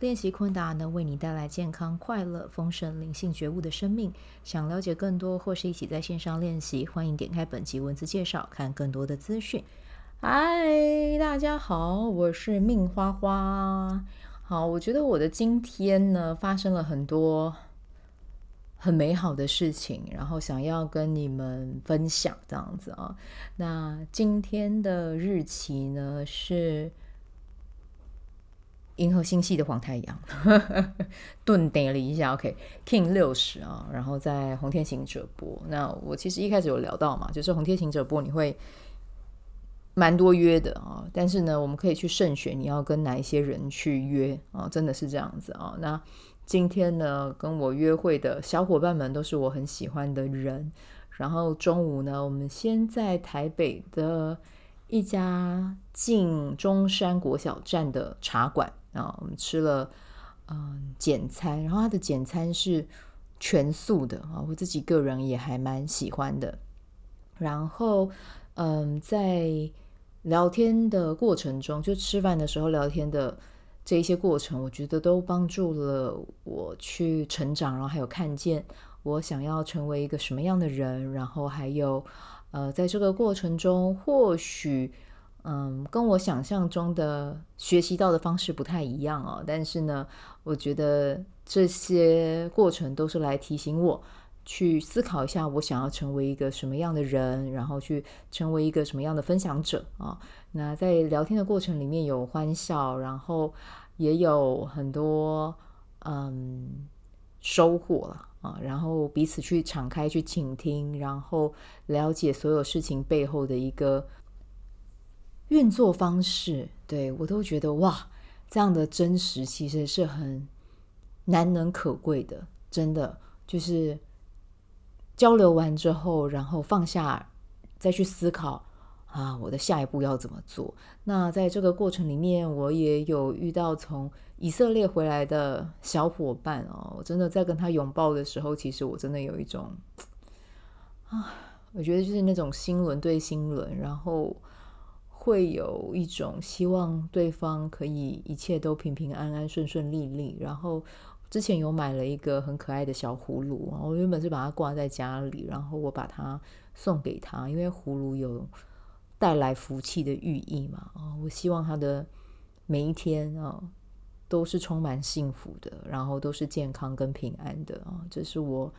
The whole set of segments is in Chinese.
练习昆达能为你带来健康、快乐、丰盛、灵性觉悟的生命。想了解更多或是一起在线上练习，欢迎点开本集文字介绍，看更多的资讯。嗨，大家好，我是命花花。好，我觉得我的今天呢，发生了很多很美好的事情，然后想要跟你们分享这样子啊。那今天的日期呢是。银河星系的黄太阳，顿点了一下，OK，King 六十啊，然后在红天行者播。那我其实一开始有聊到嘛，就是红天行者播你会蛮多约的啊，但是呢，我们可以去慎选你要跟哪一些人去约啊，真的是这样子啊。那今天呢，跟我约会的小伙伴们都是我很喜欢的人。然后中午呢，我们先在台北的一家近中山国小站的茶馆。啊，我们吃了嗯简餐，然后它的简餐是全素的啊，我自己个人也还蛮喜欢的。然后嗯，在聊天的过程中，就吃饭的时候聊天的这一些过程，我觉得都帮助了我去成长，然后还有看见我想要成为一个什么样的人，然后还有呃，在这个过程中或许。嗯，跟我想象中的学习到的方式不太一样哦。但是呢，我觉得这些过程都是来提醒我去思考一下，我想要成为一个什么样的人，然后去成为一个什么样的分享者啊。那在聊天的过程里面有欢笑，然后也有很多嗯收获了啊。然后彼此去敞开去倾听，然后了解所有事情背后的一个。运作方式，对，我都觉得哇，这样的真实其实是很难能可贵的，真的就是交流完之后，然后放下，再去思考啊，我的下一步要怎么做？那在这个过程里面，我也有遇到从以色列回来的小伙伴哦，我真的在跟他拥抱的时候，其实我真的有一种啊，我觉得就是那种心轮对心轮，然后。会有一种希望对方可以一切都平平安安、顺顺利利。然后之前有买了一个很可爱的小葫芦，我原本是把它挂在家里，然后我把它送给他，因为葫芦有带来福气的寓意嘛。啊，我希望他的每一天啊都是充满幸福的，然后都是健康跟平安的啊，这是我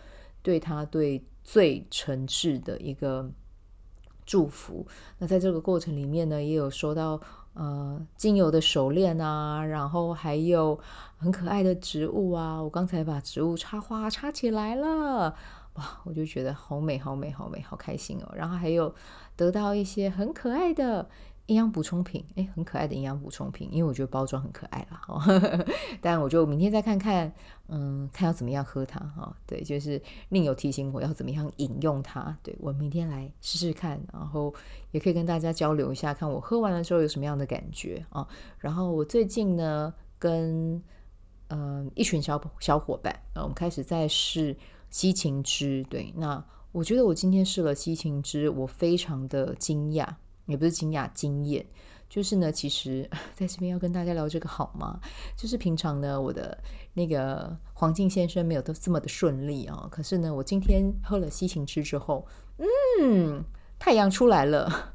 对他对最诚挚的一个。祝福。那在这个过程里面呢，也有收到呃精油的手链啊，然后还有很可爱的植物啊。我刚才把植物插花插起来了，哇，我就觉得好美，好美，好美，好开心哦。然后还有得到一些很可爱的。营养补充品，哎，很可爱的营养补充品，因为我觉得包装很可爱啦。哦，但我就明天再看看，嗯，看要怎么样喝它哈。哦，对，就是另有提醒我要怎么样饮用它。对，我明天来试试看，然后也可以跟大家交流一下，看我喝完了之后有什么样的感觉啊。哦。然后我最近呢，跟嗯一群小小伙伴，我们开始在试西芹汁。对，那我觉得我今天试了西芹汁，我非常的惊讶。也不是惊讶、惊艳，就是呢，其实 在这边要跟大家聊这个好吗？就是平常呢，我的那个黄静先生没有都这么的顺利啊、哦。可是呢，我今天喝了西芹汁之后，嗯，太阳出来了，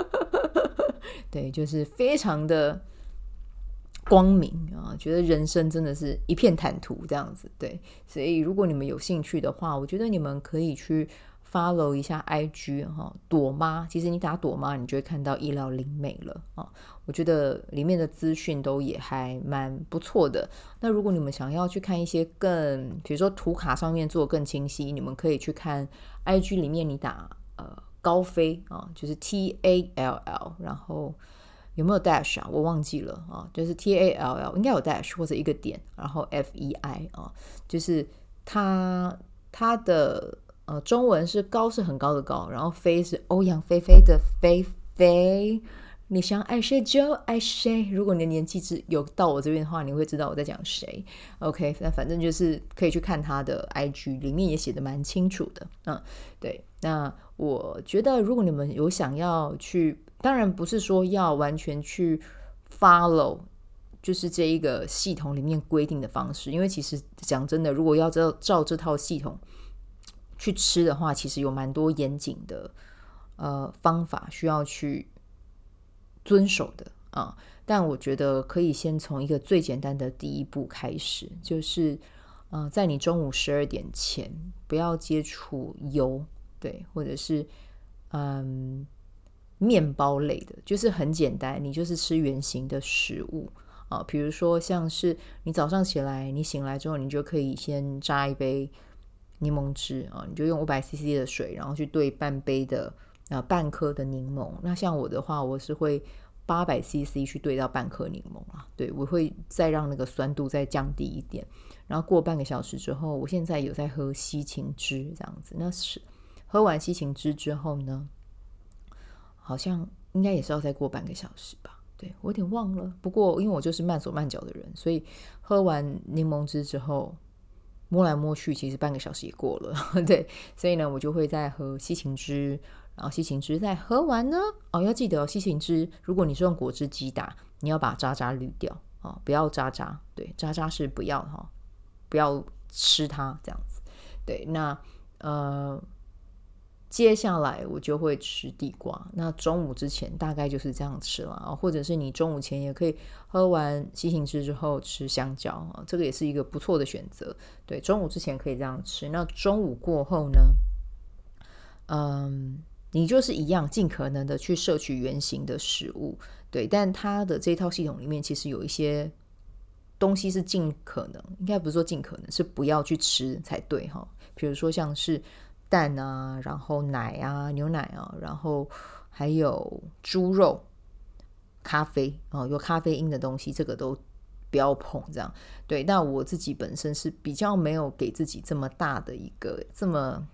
对，就是非常的光明啊，觉得人生真的是一片坦途这样子。对，所以如果你们有兴趣的话，我觉得你们可以去。Follow 一下 IG 哈，朵妈，其实你打朵妈，你就会看到医疗灵美了啊。我觉得里面的资讯都也还蛮不错的。那如果你们想要去看一些更，比如说图卡上面做更清晰，你们可以去看 IG 里面，你打呃高飞啊，就是 T A L L，然后有没有 dash 啊？我忘记了啊，就是 T A L L 应该有 dash 或者一个点，然后 F E I 啊，就是他他的。呃，中文是高是很高的高，然后飞是欧阳菲菲的菲菲。你想爱谁就爱谁。如果你的年纪只有到我这边的话，你会知道我在讲谁。OK，那反正就是可以去看他的 IG，里面也写得蛮清楚的。嗯，对。那我觉得，如果你们有想要去，当然不是说要完全去 follow，就是这一个系统里面规定的方式，因为其实讲真的，如果要照照这套系统去吃的话，其实有蛮多严谨的呃方法需要去。遵守的啊，但我觉得可以先从一个最简单的第一步开始，就是，呃，在你中午十二点前不要接触油，对，或者是嗯面包类的，就是很简单，你就是吃原型的食物啊，比如说像是你早上起来，你醒来之后，你就可以先榨一杯柠檬汁啊，你就用五百 CC 的水，然后去兑半杯的。呃，半颗的柠檬。那像我的话，我是会八百 CC 去兑到半颗柠檬啊。对，我会再让那个酸度再降低一点。然后过半个小时之后，我现在有在喝西芹汁这样子。那是喝完西芹汁之后呢，好像应该也是要再过半个小时吧？对，我有点忘了。不过因为我就是慢手慢脚的人，所以喝完柠檬汁之后摸来摸去，其实半个小时也过了。对，所以呢，我就会再喝西芹汁。然后西芹汁再喝完呢，哦，要记得哦，西芹汁如果你是用果汁机打，你要把渣渣滤掉哦，不要渣渣，对，渣渣是不要哈、哦，不要吃它这样子。对，那呃，接下来我就会吃地瓜。那中午之前大概就是这样吃了啊，或者是你中午前也可以喝完西芹汁之后吃香蕉啊，这个也是一个不错的选择。对，中午之前可以这样吃。那中午过后呢？嗯。你就是一样，尽可能的去摄取原型的食物，对。但它的这套系统里面，其实有一些东西是尽可能，应该不是说尽可能，是不要去吃才对哈。比如说像是蛋啊，然后奶啊，牛奶啊，然后还有猪肉、咖啡啊，有咖啡因的东西，这个都不要碰。这样对。那我自己本身是比较没有给自己这么大的一个这么。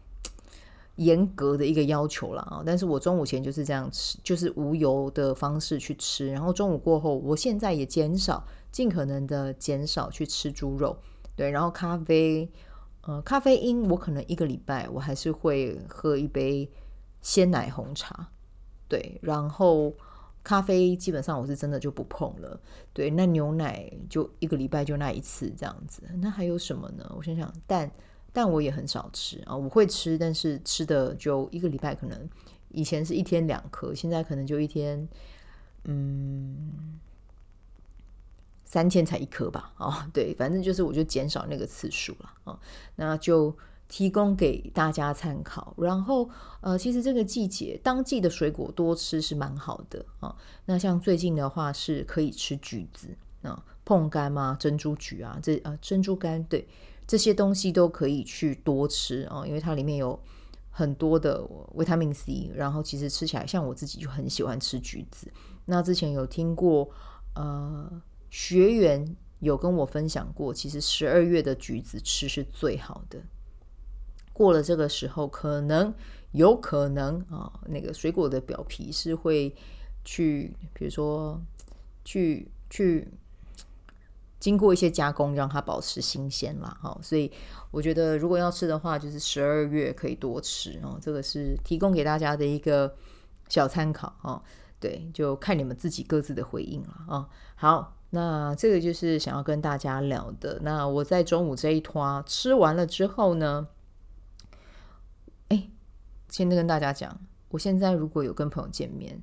严格的一个要求了啊，但是我中午前就是这样吃，就是无油的方式去吃，然后中午过后，我现在也减少，尽可能的减少去吃猪肉，对，然后咖啡，呃，咖啡因我可能一个礼拜我还是会喝一杯鲜奶红茶，对，然后咖啡基本上我是真的就不碰了，对，那牛奶就一个礼拜就那一次这样子，那还有什么呢？我想想，蛋。但我也很少吃啊，我会吃，但是吃的就一个礼拜，可能以前是一天两颗，现在可能就一天，嗯，三天才一颗吧。哦，对，反正就是我就减少那个次数了啊。那就提供给大家参考。然后呃，其实这个季节当季的水果多吃是蛮好的啊。那像最近的话是可以吃橘子啊，椪柑啊，珍珠橘啊，这啊珍珠柑对。这些东西都可以去多吃啊，因为它里面有很多的维他命 C，然后其实吃起来，像我自己就很喜欢吃橘子。那之前有听过，呃，学员有跟我分享过，其实十二月的橘子吃是最好的。过了这个时候，可能有可能啊，那个水果的表皮是会去，比如说去去。经过一些加工，让它保持新鲜啦，哈，所以我觉得如果要吃的话，就是十二月可以多吃哦。这个是提供给大家的一个小参考哦。对，就看你们自己各自的回应了啊。好，那这个就是想要跟大家聊的。那我在中午这一摊吃完了之后呢，哎，先跟大家讲，我现在如果有跟朋友见面，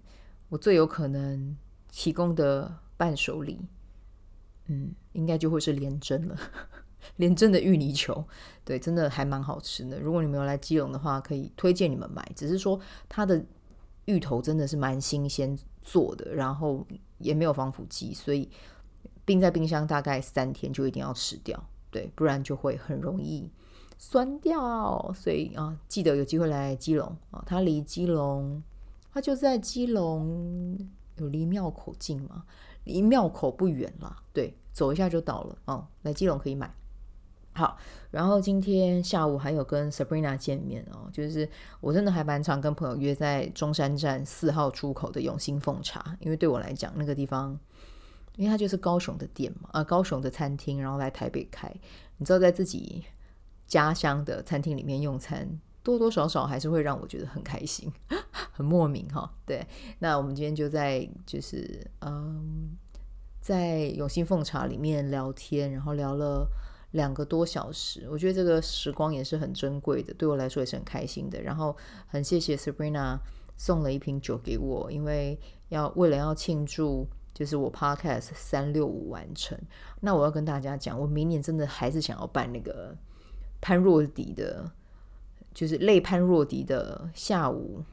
我最有可能提供的伴手礼。嗯，应该就会是连珍了，连珍的芋泥球，对，真的还蛮好吃的。如果你们有来基隆的话，可以推荐你们买。只是说它的芋头真的是蛮新鲜做的，然后也没有防腐剂，所以冰在冰箱大概三天就一定要吃掉，对，不然就会很容易酸掉。所以啊，记得有机会来基隆啊，它离基隆，它就在基隆，有离庙口近吗？离庙口不远啦，对，走一下就到了哦。来基隆可以买。好，然后今天下午还有跟 Sabrina 见面哦，就是我真的还蛮常跟朋友约在中山站四号出口的永兴凤茶，因为对我来讲那个地方，因为它就是高雄的店嘛，啊，高雄的餐厅，然后来台北开，你知道在自己家乡的餐厅里面用餐，多多少少还是会让我觉得很开心，很莫名哈、对，那我们今天就在就是嗯，在永兴凤茶里面聊天，然后聊了。两个多小时，我觉得这个时光也是很珍贵的，对我来说也是很开心的。然后很谢谢 Sabrina 送了一瓶酒给我，因为要为了要庆祝，就是我 Podcast 三六五完成。那我要跟大家讲，我明年真的还是想要办那个潘若迪的，就是类潘若迪的下午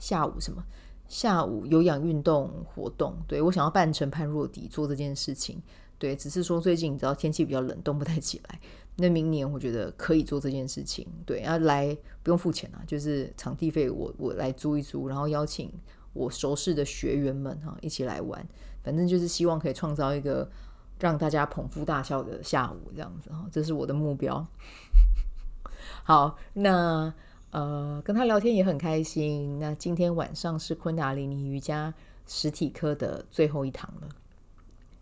下午什么下午有氧运动活动。对，我想要办成潘若迪做这件事情。对，只是说最近你知道天气比较冷，动不太起来。那明年我觉得可以做这件事情。对，要来不用付钱啊，就是场地费我我来租一租，然后邀请我熟识的学员们哈一起来玩。反正就是希望可以创造一个让大家捧腹大笑的下午，这样子哈，这是我的目标。好，那呃跟他聊天也很开心。那今天晚上是昆达里尼瑜伽实体课的最后一堂了。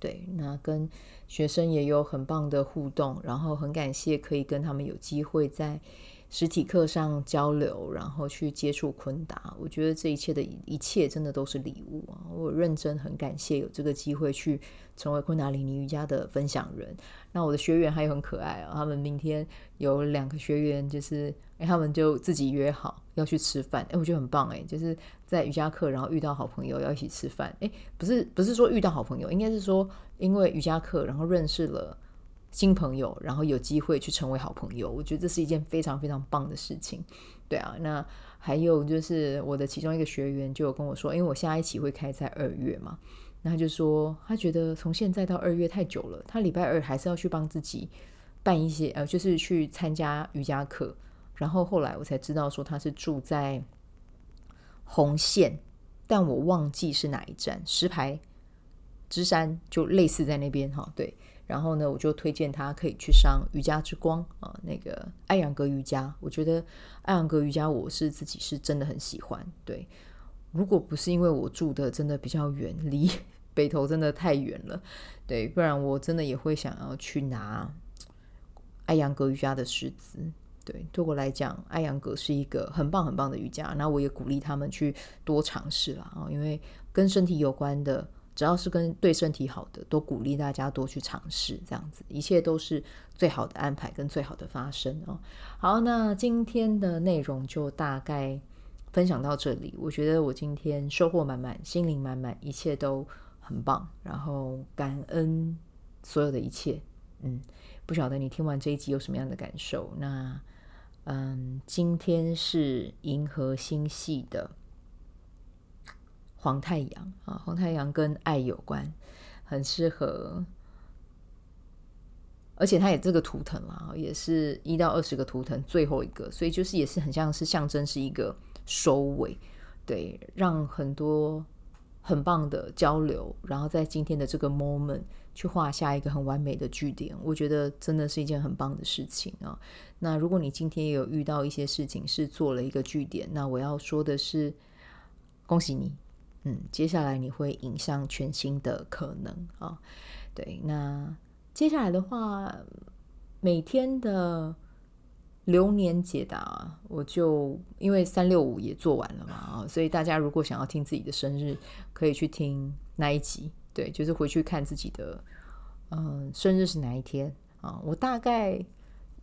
对，那跟学生也有很棒的互动，然后很感谢可以跟他们有机会在实体课上交流，然后去接触昆达。我觉得这一切的一切真的都是礼物啊！我认真很感谢有这个机会去成为昆达里尼瑜伽的分享人。那我的学员还有很可爱啊，他们明天有两个学员，就是哎，他们就自己约好要去吃饭。哎，我觉得很棒哎，就是在瑜伽课，然后遇到好朋友要一起吃饭。哎，不是不是说遇到好朋友，应该是说因为瑜伽课，然后认识了。新朋友，然后有机会去成为好朋友，我觉得这是一件非常非常棒的事情。对啊，那还有就是我的其中一个学员就有跟我说，因为我下一期会开在二月嘛，那他就说他觉得从现在到二月太久了，他礼拜二还是要去帮自己办一些呃，就是去参加瑜伽课。然后后来我才知道说他是住在红线，但我忘记是哪一站，石牌芝山就类似在那边哈，对。然后呢，我就推荐他可以去上瑜伽之光啊，那个艾扬格瑜伽。我觉得艾扬格瑜伽，我是自己是真的很喜欢。对，如果不是因为我住的真的比较远，离 北投真的太远了，对，不然我真的也会想要去拿艾扬格瑜伽的师资。对，对我来讲，艾扬格是一个很棒很棒的瑜伽。那我也鼓励他们去多尝试啦啊，因为跟身体有关的。只要是跟对身体好的，都鼓励大家多去尝试，这样子一切都是最好的安排跟最好的发生哦。好，那今天的内容就大概分享到这里。我觉得我今天收获满满，心灵满满，一切都很棒，然后感恩所有的一切。嗯，不晓得你听完这一集有什么样的感受？那嗯，今天是银河星系的。黄太阳啊，黄太阳跟爱有关，很适合，而且它也这个图腾啦，也是一到二十个图腾最后一个，所以就是也是很像是象征是一个收尾，对，让很多很棒的交流，然后在今天的这个 moment 去画下一个很完美的句点，我觉得真的是一件很棒的事情啊。那如果你今天也有遇到一些事情是做了一个句点，那我要说的是，恭喜你。嗯，接下来你会迎向全新的可能啊！对，那接下来的话，每天的流年解答，我就因为三六五也做完了嘛啊，所以大家如果想要听自己的生日，可以去听那一集，对，就是回去看自己的嗯生日是哪一天啊。我大概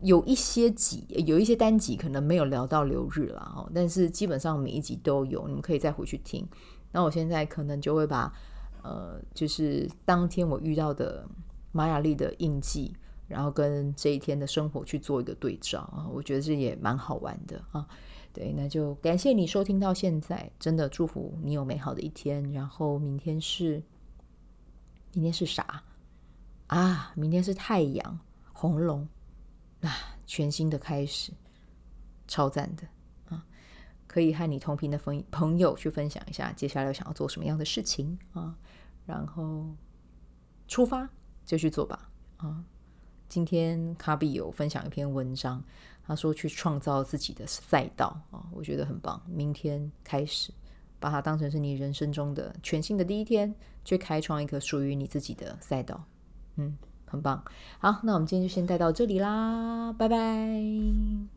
有一些集，有一些单集可能没有聊到流日了哦，但是基本上每一集都有，你们可以再回去听。那我现在可能就会把，呃，就是当天我遇到的玛雅历的印记，然后跟这一天的生活去做一个对照啊，我觉得这也蛮好玩的啊。对，那就感谢你收听到现在，真的祝福你有美好的一天。然后明天是，明天是啥啊？明天是太阳红龙，啊，全新的开始，超赞的。可以和你同频的朋朋友去分享一下，接下来想要做什么样的事情啊？然后出发就去做吧啊！今天卡比有分享一篇文章，他说去创造自己的赛道啊，我觉得很棒。明天开始，把它当成是你人生中的全新的第一天，去开创一个属于你自己的赛道。嗯，很棒。好，那我们今天就先带到这里啦，拜拜。